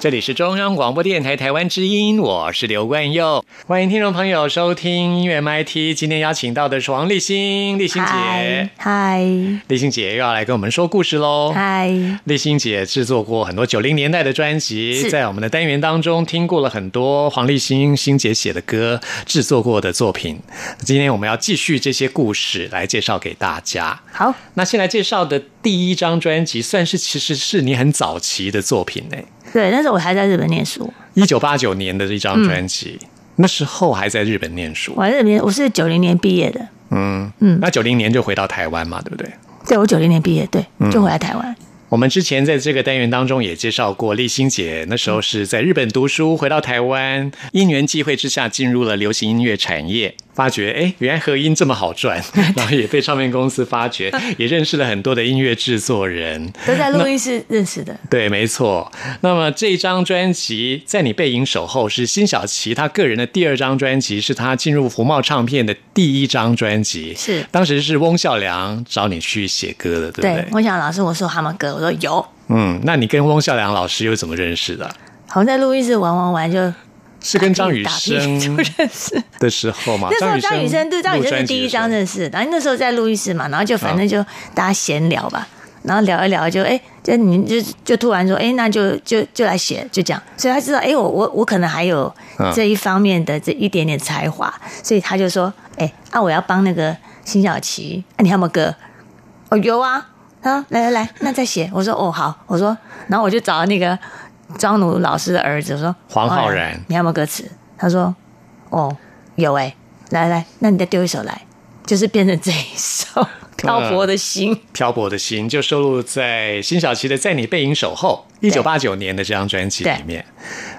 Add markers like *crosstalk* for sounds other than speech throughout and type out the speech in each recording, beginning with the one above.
这里是中央广播电台台湾之音，我是刘冠佑，欢迎听众朋友收听音乐 MIT。今天邀请到的是王立新，立新姐，嗨，立新姐又要来跟我们说故事喽。嗨，立新姐制作过很多九零年代的专辑，在我们的单元当中听过了很多黄立新新姐写的歌，制作过的作品。今天我们要继续这些故事来介绍给大家。好，那先来介绍的第一张专辑，算是其实是你很早期的作品呢。对，那时候我还在日本念书，一九八九年的一张专辑，那时候还在日本念书。我在日本，我是九零年毕业的。嗯嗯，那九零年就回到台湾嘛，对不对？对，我九零年毕业，对，就回来台湾。我们之前在这个单元当中也介绍过，立新姐那时候是在日本读书，回到台湾，因缘际会之下进入了流行音乐产业。发觉哎，原来合音这么好赚，*laughs* 然后也被唱片公司发掘，也认识了很多的音乐制作人，*laughs* 都在录音室认识的。对，没错。那么这张专辑在你背影守候是辛晓琪她个人的第二张专辑，是她进入福茂唱片的第一张专辑。是，当时是翁孝良找你去写歌的，对不对？翁孝良老师，我说他们歌，我说有。嗯，那你跟翁孝良老师又怎么认识的？好像在录音室玩玩玩就。是跟张雨生就认识的时候嘛？那时候张雨生对张雨生是第一张认识，然后那时候在录音室嘛，然后就反正就大家闲聊吧，然后聊一聊就哎，就你就就突然说哎，那就就就来写，就这样，所以他知道哎，我我我可能还有这一方面的这一点点才华，所以他就说哎，啊我要帮那个辛晓琪，你有没有歌？哦有啊，啊来来来，那再写。我说哦好，我说，然后我就找那个。张奴老师的儿子说：“黄浩然，你有没有歌词？”他说：“哦，有哎，来来，那你再丢一首来，就是变成这一首《*laughs* 漂泊的心》。漂泊的心就收录在辛晓琪的《在你背影守候》一九八九年的这张专辑里面。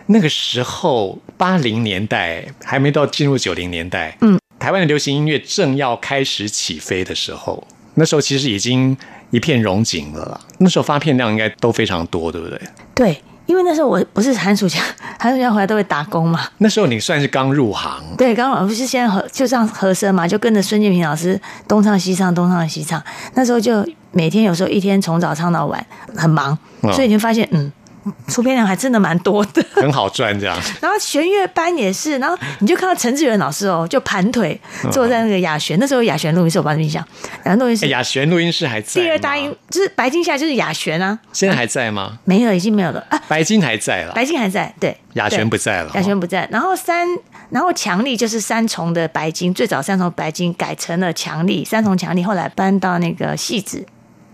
那个时候，八零年代还没到进入九零年代，嗯，台湾的流行音乐正要开始起飞的时候，那时候其实已经一片荣景了。那时候发片量应该都非常多，对不对？对。因为那时候我不是寒暑假，*laughs* 寒暑假回来都会打工嘛。那时候你算是刚入行，对，刚入不是现在和就上和声嘛，就跟着孙建平老师东唱西唱，东唱西唱。那时候就每天有时候一天从早唱到晚，很忙，所以你就发现嗯。出片量还真的蛮多的，*laughs* 很好赚这样。然后弦乐班也是，然后你就看到陈志远老师哦，就盘腿坐在那个雅璇，那时候雅璇录音室，我帮你印象。然后录音室，雅璇录音室还在。第二大音就是白金下就是雅璇啊，现在还在吗？没有，已经没有了啊。白金还在了，白金还在，对。雅璇不在了，雅璇不在。然后三，然后强力就是三重的白金，最早三重白金改成了强力，三重强力后来搬到那个戏子。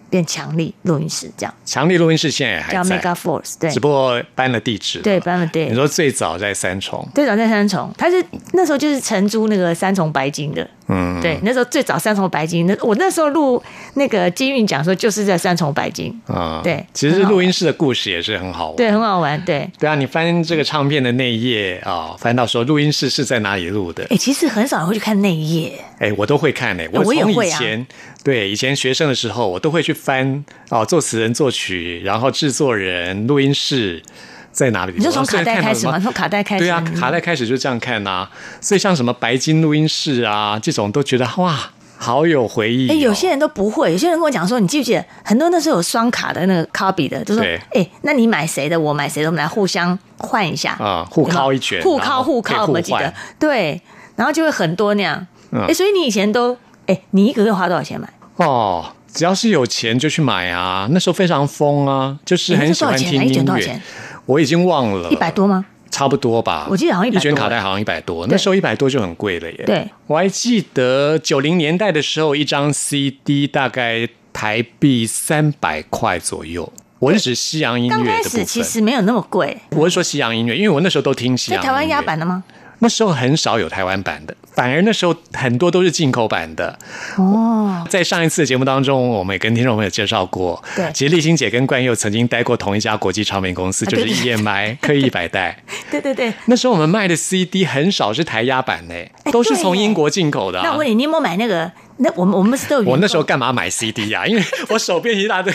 变强力录音室这样，强力录音室现在还叫 Mega Force，对，只不过搬了地址，对，搬了地。你说最早在三重，最早在三重，他是那时候就是承租那个三重白金的，嗯，对，那时候最早三重白金，那我那时候录那个金韵讲说就是在三重白金。啊，对，其实录音室的故事也是很好玩，对，很好玩，对，对啊，你翻这个唱片的那一页啊，翻到说录音室是在哪里录的，哎，其实很少人会去看那一页，哎，我都会看诶，我从以前。对，以前学生的时候，我都会去翻哦，作词人、作曲，然后制作人、录音室在哪里？你就从卡带开始吗？从卡带开始？对啊，卡带开始就这样看呐。所以像什么白金录音室啊，这种都觉得哇，好有回忆。哎，有些人都不会，有些人跟我讲说，你记不记得很多那时候有双卡的那个 copy 的，就说哎，那你买谁的，我买谁的，我们来互相换一下啊，互靠一拳，互靠互靠，我记得对，然后就会很多那样。哎，所以你以前都哎，你一个月花多少钱买？哦，只要是有钱就去买啊！那时候非常疯啊，就是很喜欢听音乐。我已经忘了一百多吗？差不多吧。我记得好像一卷卡带好像一百多，那时候一百多就很贵了耶。对，我还记得九零年代的时候，一张 CD 大概台币三百块左右。我是指西洋音乐的刚开始其实没有那么贵。我是说西洋音乐，因为我那时候都听西洋。台湾压版的吗？那时候很少有台湾版的。反而那时候很多都是进口版的哦。在上一次的节目当中，我们也跟听众朋友介绍过，对，其实立新姐跟冠佑曾经待过同一家国际唱片公司，就是 EMI *laughs* 刻意百代。对对对，那时候我们卖的 CD 很少是台压版呢，都是从英国进口的。那我问你，你有没有买那个？那我们我们是都有。我那时候干嘛买 CD 呀？因为我手边一大堆。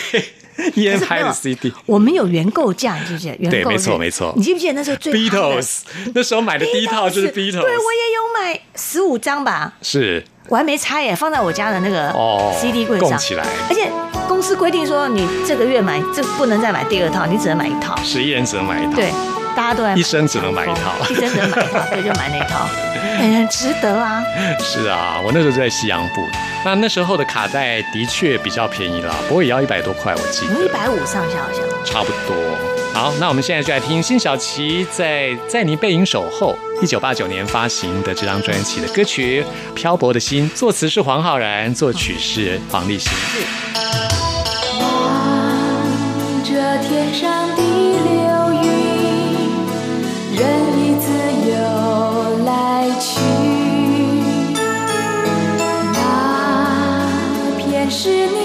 烟拍的 CD，我们有原购价，你记不记得？对，没错，没错。你记不记得那时候最 Beatles 那时候买的第一套就是 Beatles，对我也有买十五张吧。是，我还没拆耶，放在我家的那个 CD 柜上起来。而且公司规定说，你这个月买这不能再买第二套，你只能买一套。十一人只能买一套。对。大家都在一生只能买一套，*laughs* 一生只能买一套，所以就买那套，*laughs* 很值得啊。是啊，我那时候在西洋部，那那时候的卡带的确比较便宜啦，不过也要一百多块，我记得。一百五上下好像。差不多。好，那我们现在就来听辛晓琪在《在你背影守候》一九八九年发行的这张专辑的歌曲《漂泊的心》，作词是黄浩然，作曲是黄立行。望着天上的是你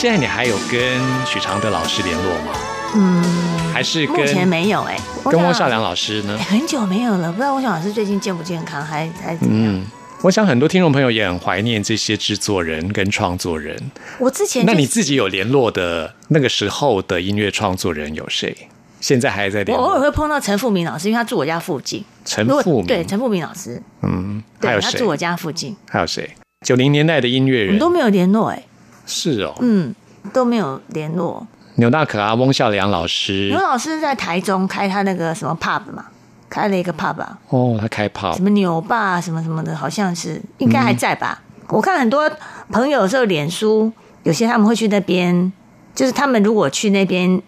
现在你还有跟许常德老师联络吗？嗯，还是目前跟没有哎、跟汪少良老师呢哎？很久没有了，不知道翁小老师最近健不健康，还还怎么样？嗯，我想很多听众朋友也很怀念这些制作人跟创作人。我之前、就是、那你自己有联络的那个时候的音乐创作人有谁？现在还在联我偶尔络？会碰到陈富明老师，因为他住我家附近。陈富明对陈富明老师，嗯，还有谁对他住？我家附近，还有谁？九零年代的音乐人我们都没有联络哎、是哦，嗯，都没有联络。牛大可啊，翁孝良老师。牛老师在台中开他那个什么 pub 嘛，开了一个 pub 啊，哦，他开 pub，什么牛爸什么什么的，好像是应该还在吧？我看很多朋友有时候脸书有些他们会去那边，就是他们如果去那边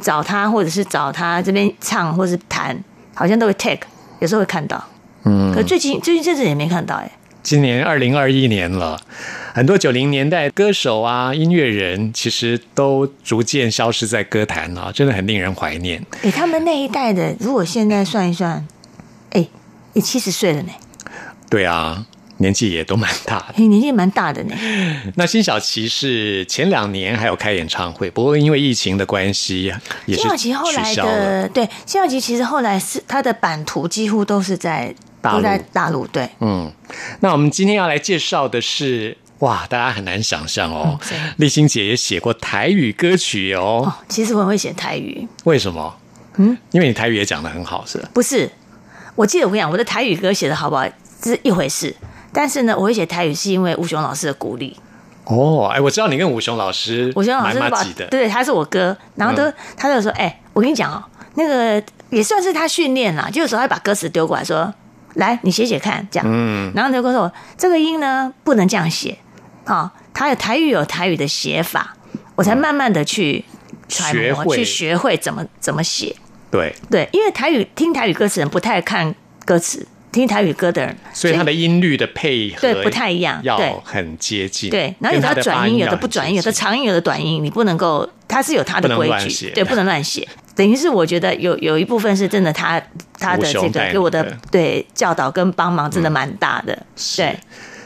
找他，或者是找他这边唱或是弹，好像都会 tag，有时候会看到。嗯。可最近最近这次也没看到哎、今年二零二一年了，很多九零年代歌手啊、音乐人其实都逐渐消失在歌坛啊，真的很令人怀念。哎、他们那一代的，如果现在算一算，哎、也七十岁了呢，对啊，年纪也都蛮大的。*laughs* 哎、年纪蛮大的呢。那辛晓琪是前两年还有开演唱会，不过因为疫情的关系，也是谢小琪后来。的对，辛晓琪其实后来是他的版图几乎都是在大都在大陆，对，嗯，那我们今天要来介绍的是，哇，大家很难想象哦嗯谁，立新姐也写过台语歌曲哦。哦，其实我很会写台语，为什么？嗯，因为你台语也讲的很好，是吧？不是，我记得我跟你讲，我的台语歌写的好不好是一回事，但是呢，我会写台语是因为吴雄老师的鼓励。哦，哎，我知道你跟吴雄老师，吴雄老师蛮把麻吉的，对，他是我哥，然后都、他就说，哎、我跟你讲哦，那个也算是他训练啦，就有时候他把歌词丢过来说，来你写写看，这样，嗯，然后就跟我说这个音呢不能这样写，啊、他有台语有台语的写法，我才慢慢的去揣摩，学去学会怎么怎么写。对，对，因为台语听台语歌词的人不太看歌词，听台语歌的人，所以它的音律的配合对不太一样要很接近，对，然后有的转音，有的不转音，有的长音，有的短音，你不能够，它是有它的规矩对，不能乱写。等于是我觉得有有一部分是真的他，他的这个给我的对教导跟帮忙真的蛮大的，对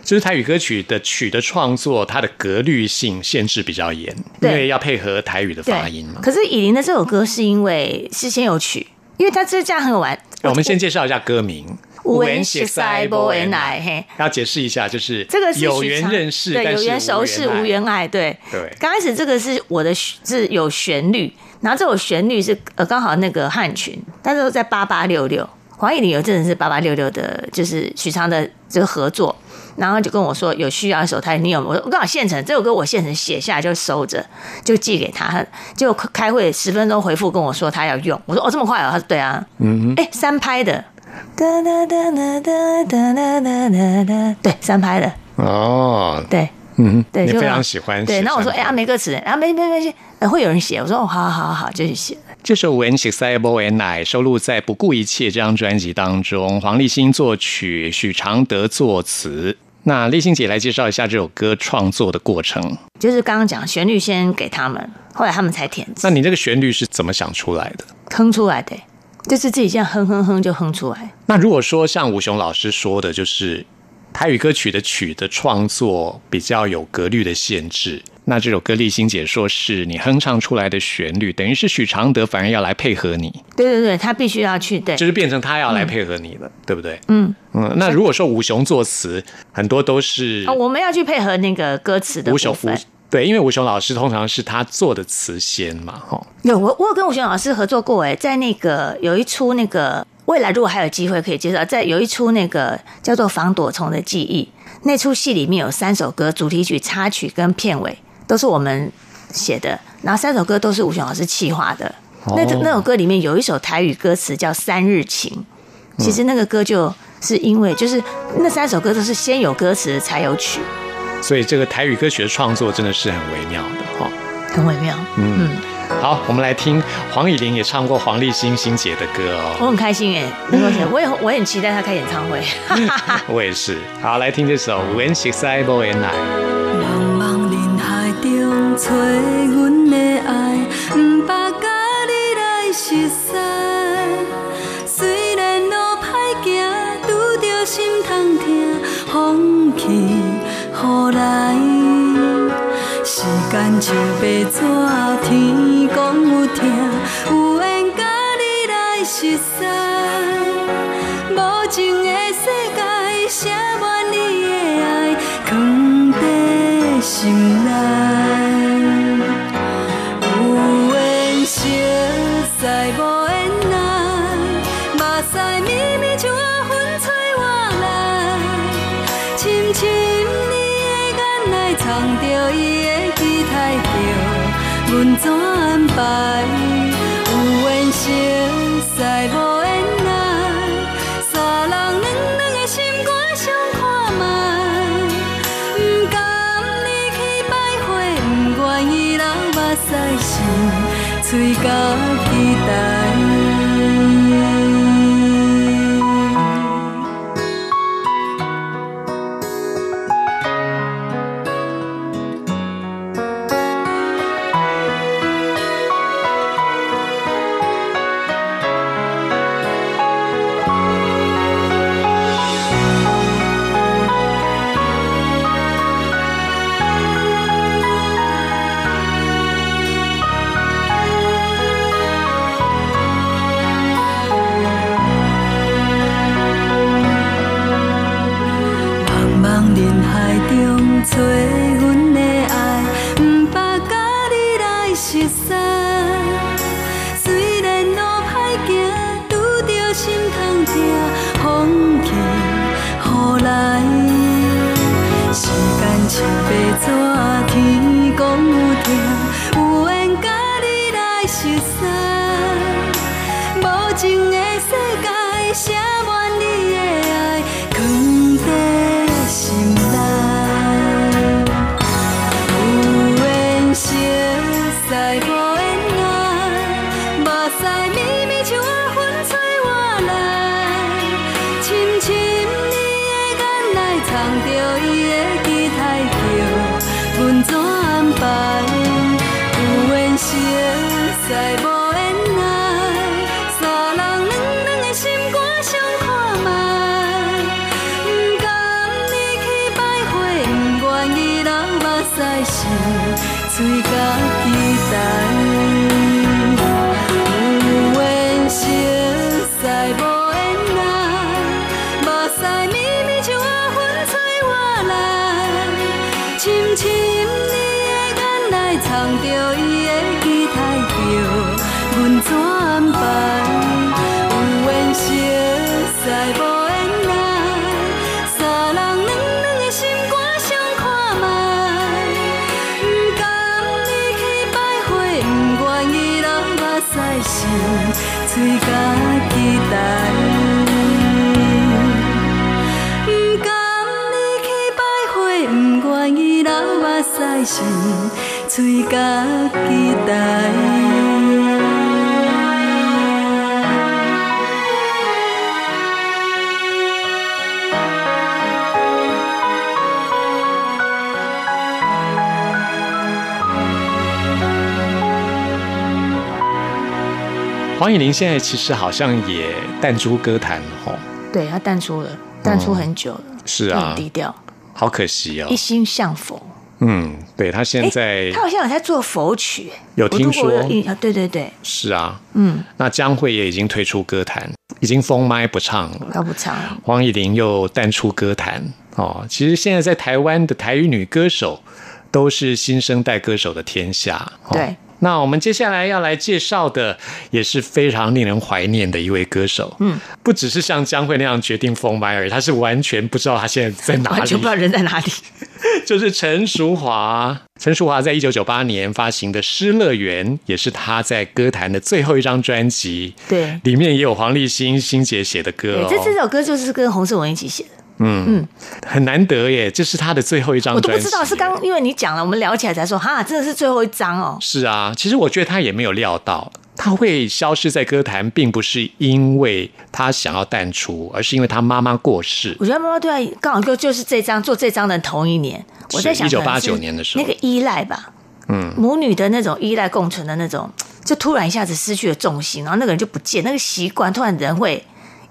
就是台语歌曲的曲的创作，它的格律性限制比较严，因对为要配合台语的发音嘛。可是以琳的这首歌是因为是先有曲，因为它这这样很有玩。我们先介绍一下歌名。无缘识塞无缘爱嘿。要解释一下，就是这个是有缘认识，对，有缘熟识，无缘爱，对。对。刚开始这个是我的是有旋律，然后这首旋律是呃刚好那个汉群，但是在八八六六，黄义玲有阵子是八八六六的，就是许昌的这个合作，然后就跟我说有需要的时候，他，你有没有？我说我刚好现成这首歌我现成写下来就收着，就寄给他，就开会十分钟回复跟我说他要用，我说哦这么快哦，他说对啊，嗯，哎三拍的。哒哒哒哒哒哒哒哒哒哒，对，三拍的，哦，对，嗯，对，就你非常喜欢对，写那我说，哎、三拍啊，没歌词，啊，没没没没，呃会有人写。我说，哦，好好好好，就去写。这首《When She s a i b l e and I》收录在《不顾一切》这张专辑当中，黄立新作曲，许常德作词。那立新姐来介绍一下这首歌创作的过程。就是刚刚讲旋律先给他们，后来他们才填词那你这个旋律是怎么想出来的？哼出来的，就是自己这样哼哼哼就哼出来。那如果说像吴雄老师说的，就是台语歌曲的曲的创作比较有格律的限制，那这首歌立新姐说是你哼唱出来的旋律，等于是许常德反而要来配合你，对对对，他必须要去对就是变成他要来配合你了，对不对？嗯嗯，那如果说吴雄作词，很多都是啊，我们要去配合那个歌词的吴雄吴部分。对，因为吴雄老师通常是他做的词先嘛，哈，有我我有跟吴雄老师合作过，哎，在那个有一出那个未来如果还有机会可以介绍，在有一出那个叫做《防躲虫的记忆》那出戏里面有三首歌，主题曲、插曲跟片尾都是我们写的，然后三首歌都是吴雄老师企划的。那哦那首歌里面有一首台语歌词叫《三日情》，其实那个歌就是因为就是那三首歌都是先有歌词才有曲，所以这个台语歌曲的创作真的是很微妙的，哈。很微妙。嗯，好，我们来听黄以玲也唱过黄立新新姐的歌哦，我很开心哎，*laughs* 我也我也很期待她开演唱会。*laughs* *laughs* 我也是。好，来听这首《When She's a b l e and I》。茫茫人海中找阮的爱，毋捌甲你来像白纸，天。屎心，屎心，嘴角期待。黄以玲现在其实好像也淡出歌坛了吼，对他淡出了，淡出很久了，是啊很低调，好可惜哦一。心向佛。嗯，对他现在诶他好像有在做佛曲，有听说对对对，是啊，嗯，那江蕙也已经退出歌坛，已经封麦不唱了。他不唱了，黄以玲又淡出歌坛哦。其实现在在台湾的台语女歌手都是新生代歌手的天下。哦对。那我们接下来要来介绍的也是非常令人怀念的一位歌手，嗯，不只是像江蕙那样决定封麦而已，他是完全不知道他现在在哪里，完全不知道人在哪里。*laughs* 就是陈淑华。陈淑华在一九九八年发行的《失乐园》也是他在歌坛的最后一张专辑，对里面也有黄立新、新姐写的歌、对，哦。这这首歌就是跟洪世文一起写的，嗯，很难得耶，这是他的最后一张。我都不知道是刚因为你讲了，我们聊起来才说，哈，真的是最后一张哦。是啊，其实我觉得他也没有料到他会消失在歌坛，并不是因为他想要淡出，而是因为他妈妈过世。我觉得妈妈对他刚好就就是这张做这张的同一年，我在想1989可能是年的时候那个依赖吧，嗯，母女的那种依赖共存的那种，就突然一下子失去了重心，然后那个人就不见，那个习惯突然人会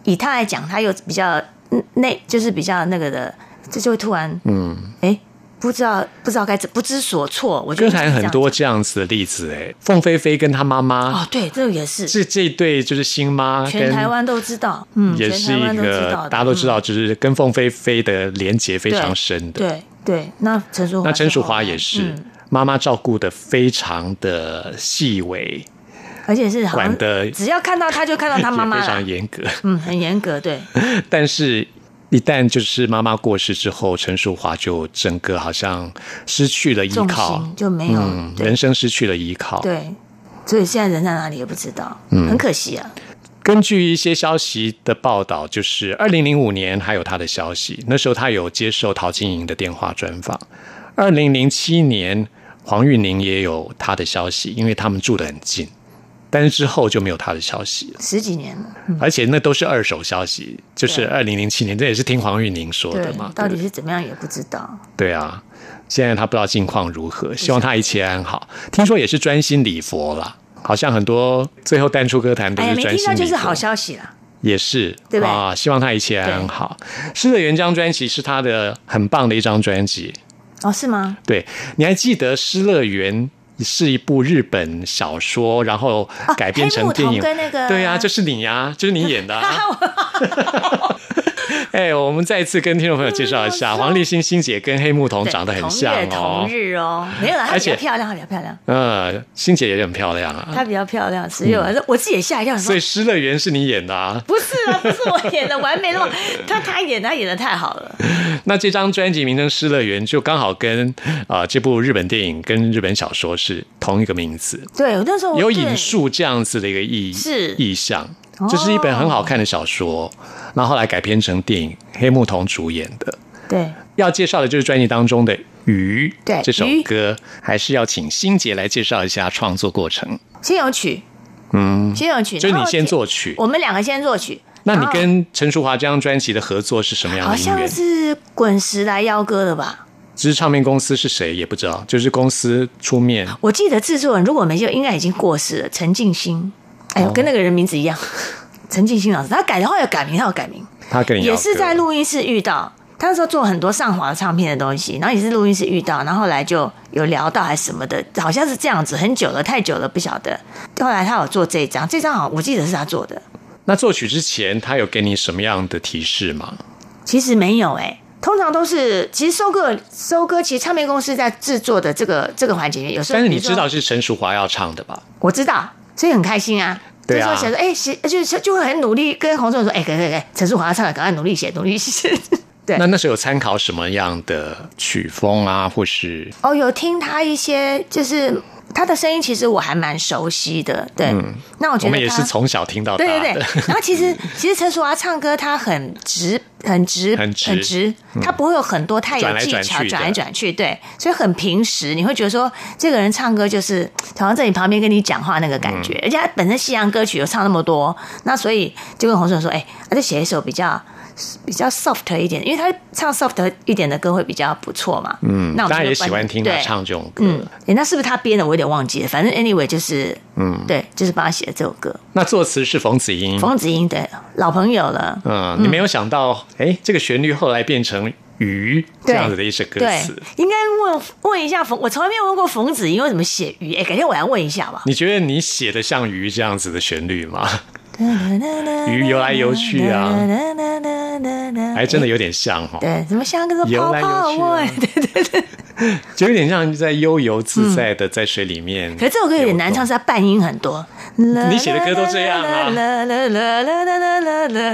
以他来讲，他又比较嗯内，就是比较那个的，这就会突然嗯，哎不不知道不知道该怎不知所措。我歌坛很多这样子的例子，哎，凤飞飞跟她妈妈哦，对，这个也是，这这一对就是新妈，全台湾都知道，嗯，也是一个大家都知道，就是跟凤飞飞的连结非常深的，对对。那陈淑那陈淑华也是妈妈照顾的非常的细微，而且是管的，只要看到他就看到他妈妈，*laughs* 非常严格，嗯，很严格，对。*laughs* 但是。一旦就是妈妈过世之后，陈淑华就整个好像失去了依靠，就没有人生失去了依靠。对，所以现在人在哪里也不知道，嗯很可惜啊。根据一些消息的报道，就是二零零五年还有他的消息，那时候他有接受陶晶莹的电话专访。二零零七年，黄韵玲也有他的消息，因为他们住得很近。但是之后就没有他的消息了，十几年了，而且那都是二手消息，就是二零零七年，这也是听黄玉宁说的嘛。到底是怎么样也不知道。对啊，现在他不知道近况如何，希望他一切安好。听说也是专心礼佛了，好像很多最后淡出歌坛都是专心礼佛，就是好消息了。也是，对啊，希望他一切安好。失乐园》这张专辑是他的很棒的一张专辑哦，是吗？对，你还记得《失乐园》？是一部日本小说，然后改编成电影。啊那个对呀，就是你呀，就是你演的。*laughs* 哎，我们再一次跟听众朋友介绍一下，黄立新新姐跟黑木瞳长得很像哦。同日哦，没有了，她比较漂亮，她比较漂亮。嗯，新姐也很漂亮啊。她比较漂亮，只有我自己也吓一跳。所以《失乐园》是你演的啊？不是啊，不是我演的，完美那么他他演他演的太好了。*laughs* 那这张专辑名称《失乐园》就刚好跟啊这部日本电影跟日本小说是同一个名字。对，那时候有引述这样子的一个意是意象。这是一本很好看的小说，那后后来改编成电影，黑木瞳主演的。对，要介绍的就是专辑当中的《鱼》对这首歌，还是要请欣杰来介绍一下创作过程。先有曲，嗯，先有曲，就是你先作曲，我们两个先作曲。那你跟陈淑华这张专辑的合作是什么样的？好像是滚石来邀歌的吧？只是唱片公司是谁也不知道，就是公司出面。我记得制作人如果没记错，应该已经过世了，陈静心。哎呦，跟那个人名字一样，*laughs* 陈静心老师，他改的话要改名，他要改名。他跟也是在录音室遇到，他那时候做很多上华唱片的东西，然后也是录音室遇到，然后后来就有聊到还是什么的，好像是这样子，很久了，太久了，不晓得。后来他有做这张，这张好，我记得是他做的。那作曲之前，他有给你什么样的提示吗？其实没有，哎，通常都是，其实收割收歌，其实唱片公司在制作的这个这个环节里面，有时候。但是你知道是陈淑华要唱的吧？我知道。所以很开心啊，就说写说，哎，写就是就会很努力跟洪总说，哎，可以可以，陈淑华唱的，赶快努力写，努力写。*laughs* 对，那那时候有参考什么样的曲风啊，或是？哦，有听他一些，就是他的声音，其实我还蛮熟悉的。对，那我觉得我们也是从小听到大的。对对对。然后其实其实陈淑华唱歌，他很直。很直，很直，他不会有很多太有技巧，转来转去，对，所以很平实。你会觉得说，这个人唱歌就是好像在你旁边跟你讲话那个感觉。而且他本身西洋歌曲又唱那么多，那所以就跟洪顺说，哎，他就写一首比较。比较 soft 一点，因为他唱 soft 一点的歌会比较不错嘛。嗯，那大家也喜欢听他唱这种歌。嗯，哎，那是不是他编的？我有点忘记了。反正 anyway 就是，嗯，对，就是帮他写的这首歌。那作词是冯子英，冯子英对，老朋友了。嗯，你没有想到，哎，这个旋律后来变成鱼这样子的一首歌词。应该问问一下冯，我从来没有问过冯子英为什么写鱼。哎，改天我来问一下吧。你觉得你写的像鱼这样子的旋律吗？鱼游来游去啊，*laughs* 还真的有点像哈。对，怎么像个游来游去？对对对，*laughs* 就有点像在悠游自在的在水里面。可是这首歌有点难唱，是它半音很多。你写的歌都这样啊？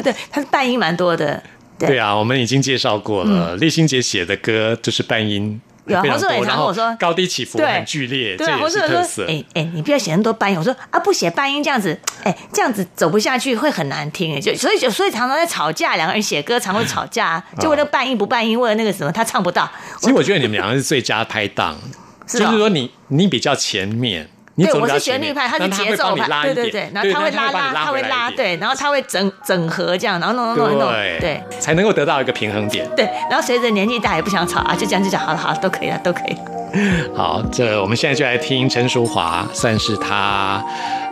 对，它是半音蛮多的。对啊，我们已经介绍过了，立新杰写的歌就是半音。有啊，黄志伟常跟我说，高低起伏很剧烈，这也是特色。哎哎，你不要写那么多半音。我说啊，不写半音这样子，哎，这样子走不下去，会很难听。哎，就所以就所以常常在吵架，两个人写歌常会吵架，就为了半音不半音，为了那个什么他唱不到。其实我觉得你们两个是最佳拍档，*laughs* 就是说你你比较前面。对，我是旋律派，他是节奏派，对对对，然后他会拉拉，他会拉，对，然后他会整整合这样，然后弄弄弄弄，对，才能够得到一个平衡点。对，然后随着年纪大也不想吵啊，就这样就讲，好了好了，都可以了，都可以。*laughs* 好，这我们现在就来听陈淑华，算是他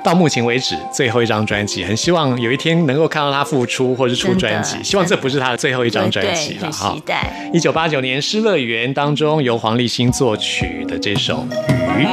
到目前为止最后一张专辑。很希望有一天能够看到他复出或是出专辑，希望这不是他的最后一张专辑了哈。期待。一九八九年《失乐园》当中由黄立新作曲的这首《鱼》。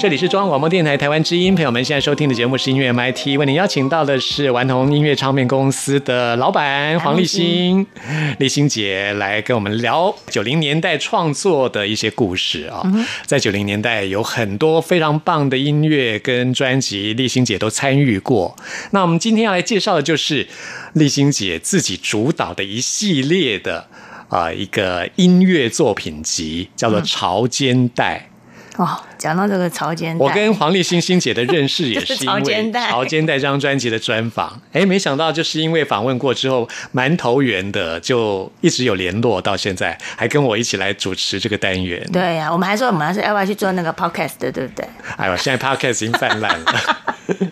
这里是中央广播电台台湾之音，朋友们现在收听的节目是音乐 MIT，为您邀请到的是顽童音乐唱片公司的老板黄立新、立新姐来跟我们聊九零年代创作的一些故事啊。在九零年代有很多非常棒的音乐跟专辑，立新姐都参与过。那我们今天要来介绍的就是立新姐自己主导的一系列的啊一个音乐作品集，叫做《潮间带》。哦，讲到这个潮间带，我跟黄立新新姐的认识也 *laughs* 是因为潮间带这张专辑的专访。哎，没想到就是因为访问过之后蛮投缘的，就一直有联络到现在，还跟我一起来主持这个单元。对呀，我们还说我们还是要不要去做那个 podcast 的，对不对？哎呦，现在 podcast 已经泛滥了。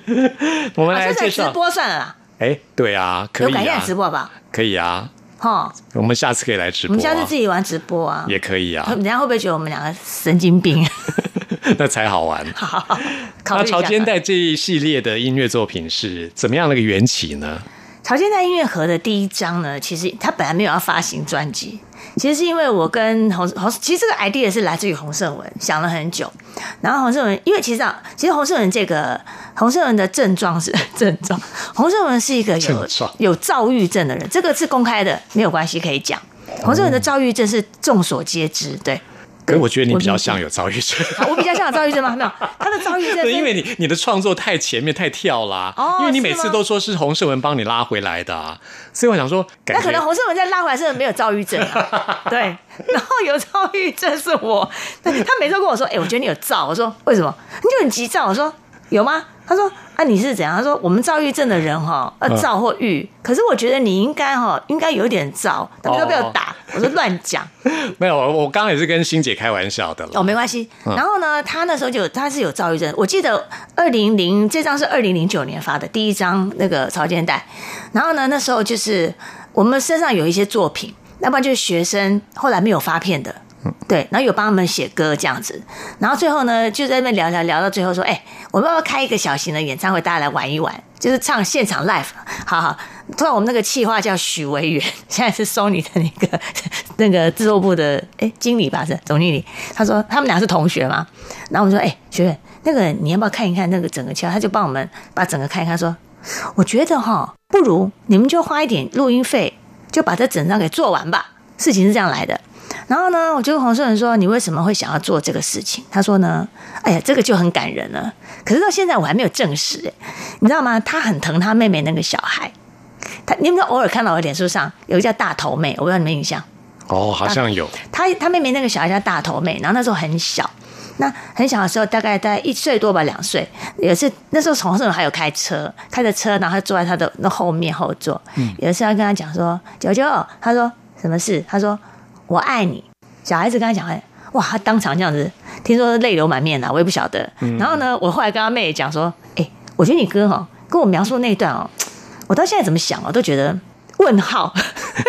*laughs* 我们来介绍直播算了啦。哎，对啊，可以啊，直播吧？可以啊。哈，我们下次可以来直播。我们下次自己玩直播啊，也可以啊。人家会不会觉得我们两个神经病？*laughs* 那才好玩。*laughs* 好，那潮间带这一系列的音乐作品是怎么样的一个缘起呢？潮间带音乐盒的第一张呢，其实他本来没有要发行专辑。其实是因为我跟洪洪，其实这个 idea 是来自于洪胜文，想了很久。然后洪胜文，因为其实啊，其实洪胜文这个洪胜文的症状是 *laughs* 症状，洪胜文是一个有有躁郁症的人，这个是公开的，没有关系可以讲。洪胜文的躁郁症是众所皆知，对。可是我觉得你比较像有躁郁症，*laughs* 我比较像有躁郁症吗？*laughs* 没有，他的躁郁症，因为你你的创作太前面太跳啦，哦因为你每次都说是洪胜文帮你拉回来的，所以我想说，那可能洪胜文在拉回来是没有躁郁症，对，然后有躁郁症是我，他每次跟我说，哎，我觉得你有躁，我说为什么？你就很急躁，我说有吗？他说：“啊，你是怎样？”他说：“我们躁郁症的人哈，呃，躁或郁。可是我觉得你应该哈，应该有点躁。他们都被我打，我说乱讲。*laughs* 没有，我刚刚也是跟欣姐开玩笑的哦，没关系。然后呢，他那时候就他是有躁郁症。我记得二零零这张是二零零九年发的第一张那个草间带。然后呢，那时候就是我们身上有一些作品，要不然就是学生后来没有发片的。”对，然后有帮他们写歌这样子，然后最后呢，就在那边聊聊聊到最后说，哎，我们要不要开一个小型的演唱会，大家来玩一玩，就是唱现场 live，好好。突然我们那个企划叫许维元，*laughs* 现在是 Sony 的那个 *laughs* 那个制作部的哎经理吧，是总经理。他说他们俩是同学嘛，然后我说，哎，学员，那个你要不要看一看那个整个企划？他就帮我们把整个看一看，说，我觉得哈，不如你们就花一点录音费，就把这整张给做完吧。事情是这样来的。然后呢，我就跟洪胜文说：“你为什么会想要做这个事情？”他说：“呢，哎呀，这个就很感人了。可是到现在我还没有证实，哎，你知道吗？他很疼他妹妹那个小孩。他，你有没有偶尔看到我脸书上有个叫大头妹，我不知道你们印象？哦，好像有。他他妹妹那个小孩叫大头妹，然后那时候很小，那很小的时候大概在一岁多吧，两岁。也是那时候洪胜文还有开车，开着车，然后他坐在他的那后面后座。嗯，有一次要跟他讲说：“九九，他说什么事？他说。”我爱你，小孩子跟他讲，哎，哇，他当场这样子，听说泪流满面的，我也不晓得。然后呢，我后来跟他妹讲说，哎，我觉得你哥哈跟我描述那一段哦，我到现在怎么想，哦都觉得问号。*laughs*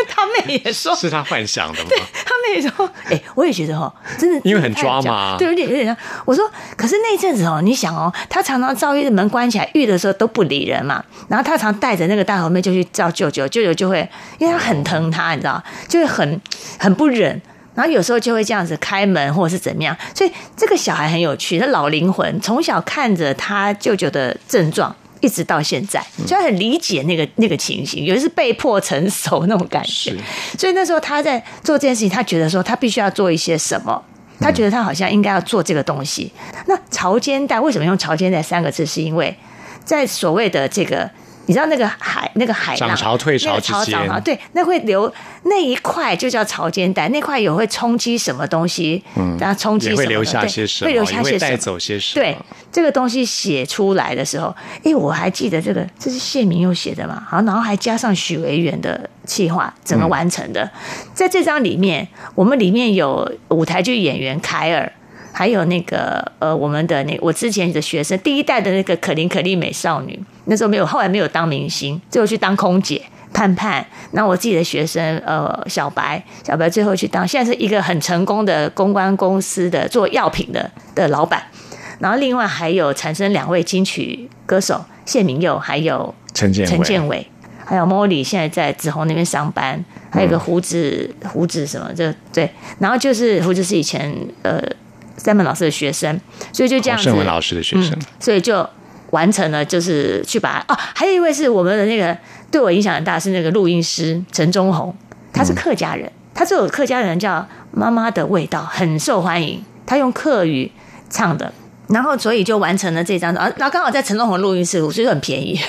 他妹也说，是他幻想的吗？对他妹也说，哎，我也觉得哦，真的，因为很抓嘛，对，有点有点像。我说，可是那阵子哦，你想哦，他常常赵玉门关起来，遇的时候都不理人嘛，然后他常带着那个大头妹就去叫舅舅，舅舅就会，因为他很疼他，你知道，就会很很不忍，然后有时候就会这样子开门或者是怎么样，所以这个小孩很有趣，他老灵魂，从小看着他舅舅的症状。一直到现在，就很理解那个那个情形，有的是被迫成熟那种感觉。所以那时候他在做这件事情，他觉得说他必须要做一些什么，他觉得他好像应该要做这个东西。那潮间带为什么用潮间带三个字？是因为在所谓的这个。你知道那个海，那个海涨潮退潮之间，对，那会流那一块就叫潮间带，那块有会冲击什么东西，嗯，然后冲击会留下些什么，会留下些带走些什么。对，这个东西写出来的时候，哎，我还记得这个，这是谢明佑写的嘛，好，然后还加上许维元的企划，整个完成的。在这张里面，我们里面有舞台剧演员凯尔。还有那个呃，我们的那我之前的学生，第一代的那个可伶可俐美少女，那时候没有，后来没有当明星，最后去当空姐。盼盼，那我自己的学生呃，小白，小白最后去当，现在是一个很成功的公关公司的做药品的的老板。然后另外还有产生两位金曲歌手谢明佑，还有陈建陈建伟，还有莫莉，现在在紫红那边上班。还有个胡子胡子什么，这对，然后就是胡子是以前呃。三门老师的学生，所以就这样子。盛文老师的学生，所以就完成了，就是去把哦，还有一位是我们的那个对我影响很大，是那个录音师陈忠宏，他是客家人，他这首客家人叫《妈妈的味道》，很受欢迎，他用客语唱的，然后所以就完成了这张啊，然后刚好在陈忠宏录音室，我觉得很便宜。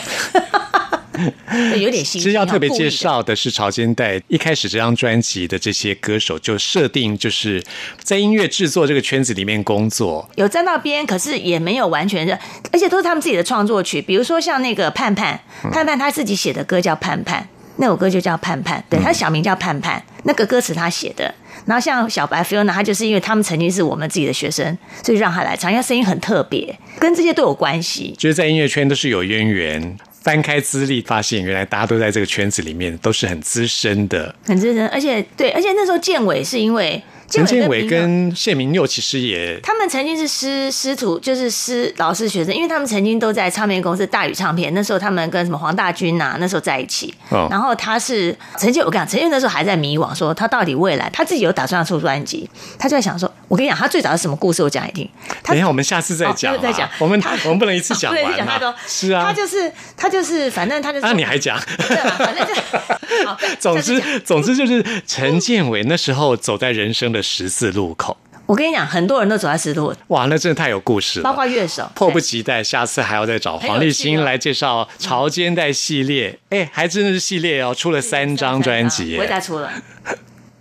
*laughs* 有点新。其实要特别介绍的是潮间带一开始这张专辑的这些歌手，就设定就是在音乐制作这个圈子里面工作，有站到边，可是也没有完全的，而且都是他们自己的创作曲。比如说像那个盼盼，盼盼他自己写的歌叫盼盼，那首歌就叫《盼盼》，对，他小名叫盼盼，那个歌词他写的。然后像小白 Fiona，他就是因为他们曾经是我们自己的学生，所以让他来唱，因为声音很特别，跟这些都有关系。就是在音乐圈都是有渊源。翻开资历，发现原来大家都在这个圈子里面，都是很资深的，很资深。而且对，而且那时候建伟是因为。陈建伟跟谢明佑其实也，他们曾经是师师徒，就是师老师学生，因为他们曾经都在唱片公司大宇唱片。那时候他们跟什么黄大军呐，那时候在一起。然后他是陈建，我跟你讲，陈建那时候还在迷惘，说他到底未来他自己有打算要出专辑，他就在想说，我跟你讲，他最早是什么故事？我讲你听。等一下，我们下次再讲。再讲。我们我们不能一次讲完。*laughs* 讲太多。是啊。他就是他就是，反正他就是。那你还讲？对吧？反正就。*laughs* 总之总之就是陈建伟那时候走在人生的十字路口。我跟你讲，很多人都走在十字路。哇，那真的太有故事了。包括乐手，迫不及待，下次还要再找黄立新来介绍《潮间带》系列。哎，还真的是系列哦，出了三张专辑，不会再出了。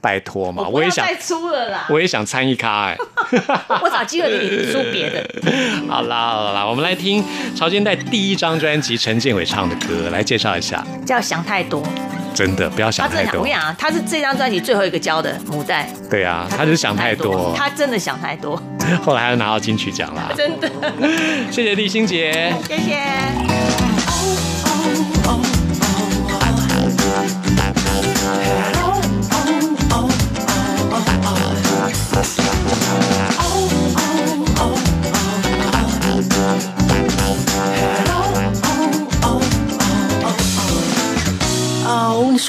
拜托嘛，我也想再出了啦，我也想参一咖哎。*laughs* 我找机会给你出别的。*laughs* 好啦好啦，我们来听《潮间带》第一张专辑陈建伟唱的歌，来介绍一下，叫《想太多》。真的不要想太多。我跟你讲啊，他是这张专辑最后一个交的母带。对啊，他是想太多。他真的想太多。*laughs* 后来还拿到金曲奖啦。真的。谢谢丽心姐。谢谢。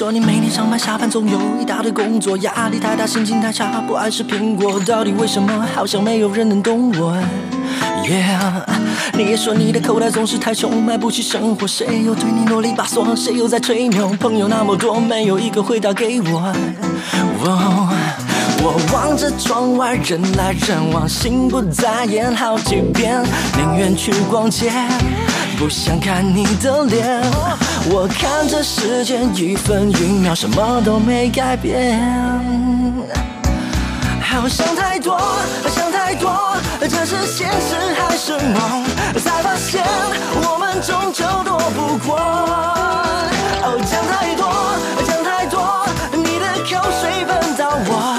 说你每天上班下班总有一大堆工作，压力太大，心情太差，不爱吃苹果，到底为什么？好像没有人能懂我。Yeah，你也说你的口袋总是太穷，买不起生活，谁又对你啰里吧嗦？谁又在吹牛？朋友那么多，没有一个回答给我。我望着窗外人来人往，心不在焉好几遍，宁愿去逛街。不想看你的脸，我看着时间一分一秒，什么都没改变。好想太多，想太多，这是现实还是梦？才发现我们终究躲不过。哦，讲太多，讲太多，你的口水喷到我，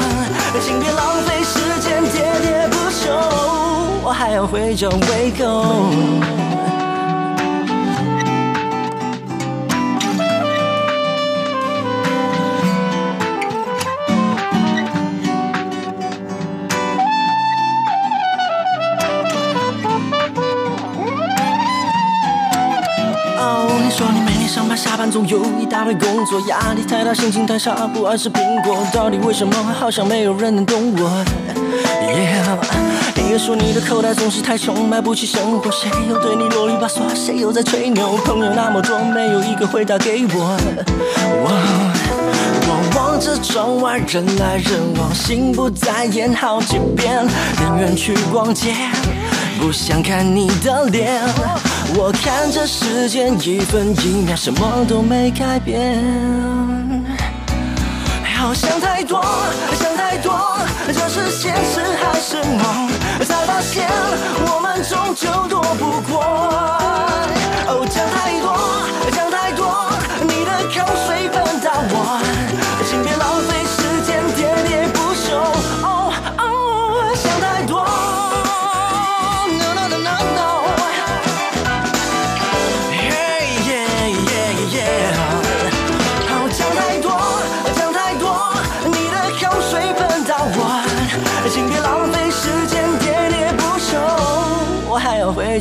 请别浪费时间喋喋不休，我还要回找胃口。总有一大堆工作，压力太大，心情太差，不爱吃苹果。到底为什么？好像没有人能懂我。？Yeah，你也说你的口袋总是太穷，买不起生活。谁又对你啰里吧嗦？谁又在吹牛？朋友那么多，没有一个回答给我。我望着窗外人来人往，心不在焉好几遍，宁愿去逛街，不想看你的脸。我看着时间一分一秒，什么都没改变。好想太多，想太多，这是现实还是梦？才发现我们终究躲不过。哦，讲太多，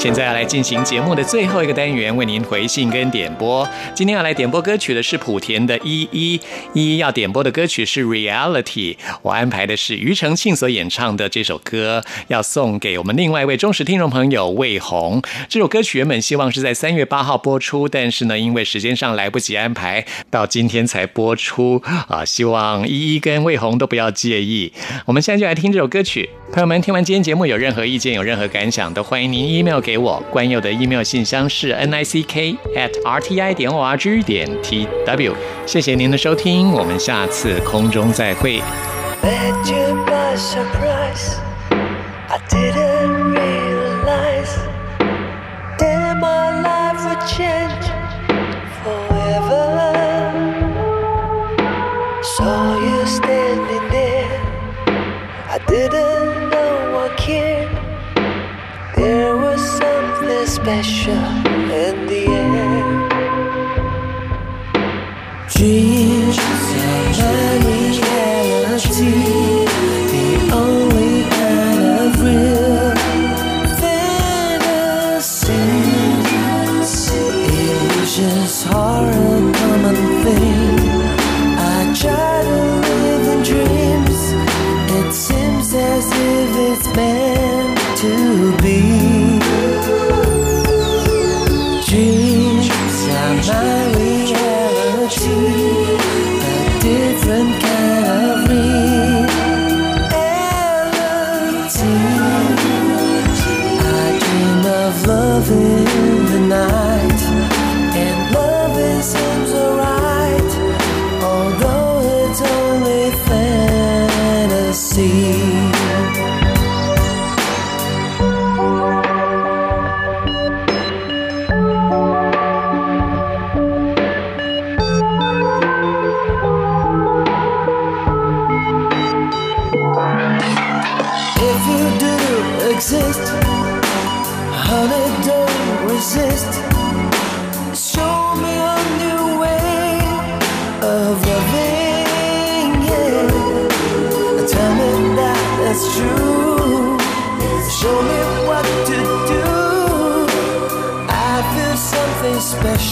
现在要来进行节目的最后一个单元，为您回信跟点播。今天要来点播歌曲的是莆田的依依，依依要点播的歌曲是《Reality》，我安排的是庾澄庆所演唱的这首歌，要送给我们另外一位忠实听众朋友魏红。这首歌曲原本希望是在三月八号播出，但是呢，因为时间上来不及安排，到今天才播出啊。希望依依跟魏红都不要介意。我们现在就来听这首歌曲。朋友们，听完今天节目有任何意见、有任何感想，都欢迎您 email 给给我。关佑的 email 信箱是 n i c k at r t i 点 o r g 点 t w。谢谢您的收听，我们下次空中再会。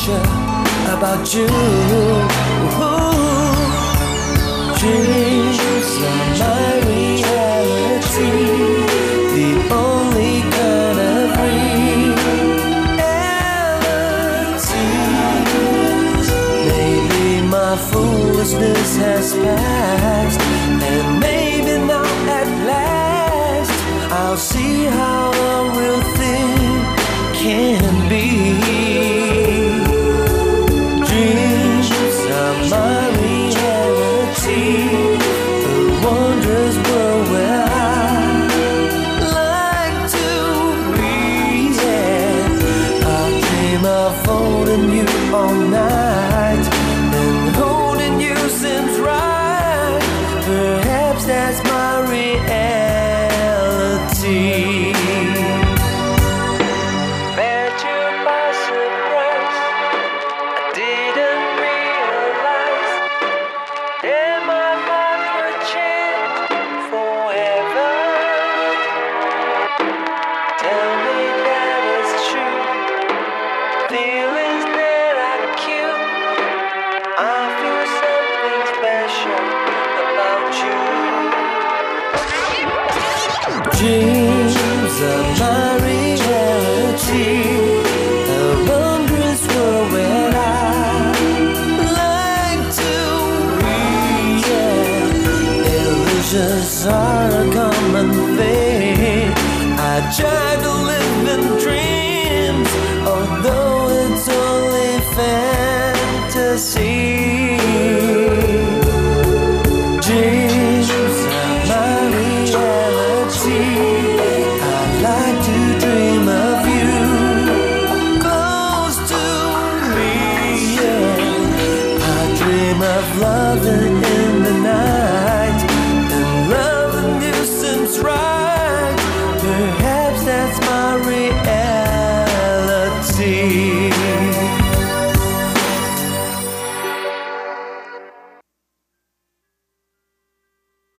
Special about you. Dreams are my reality, the only kind of reality. Maybe my foolishness has passed,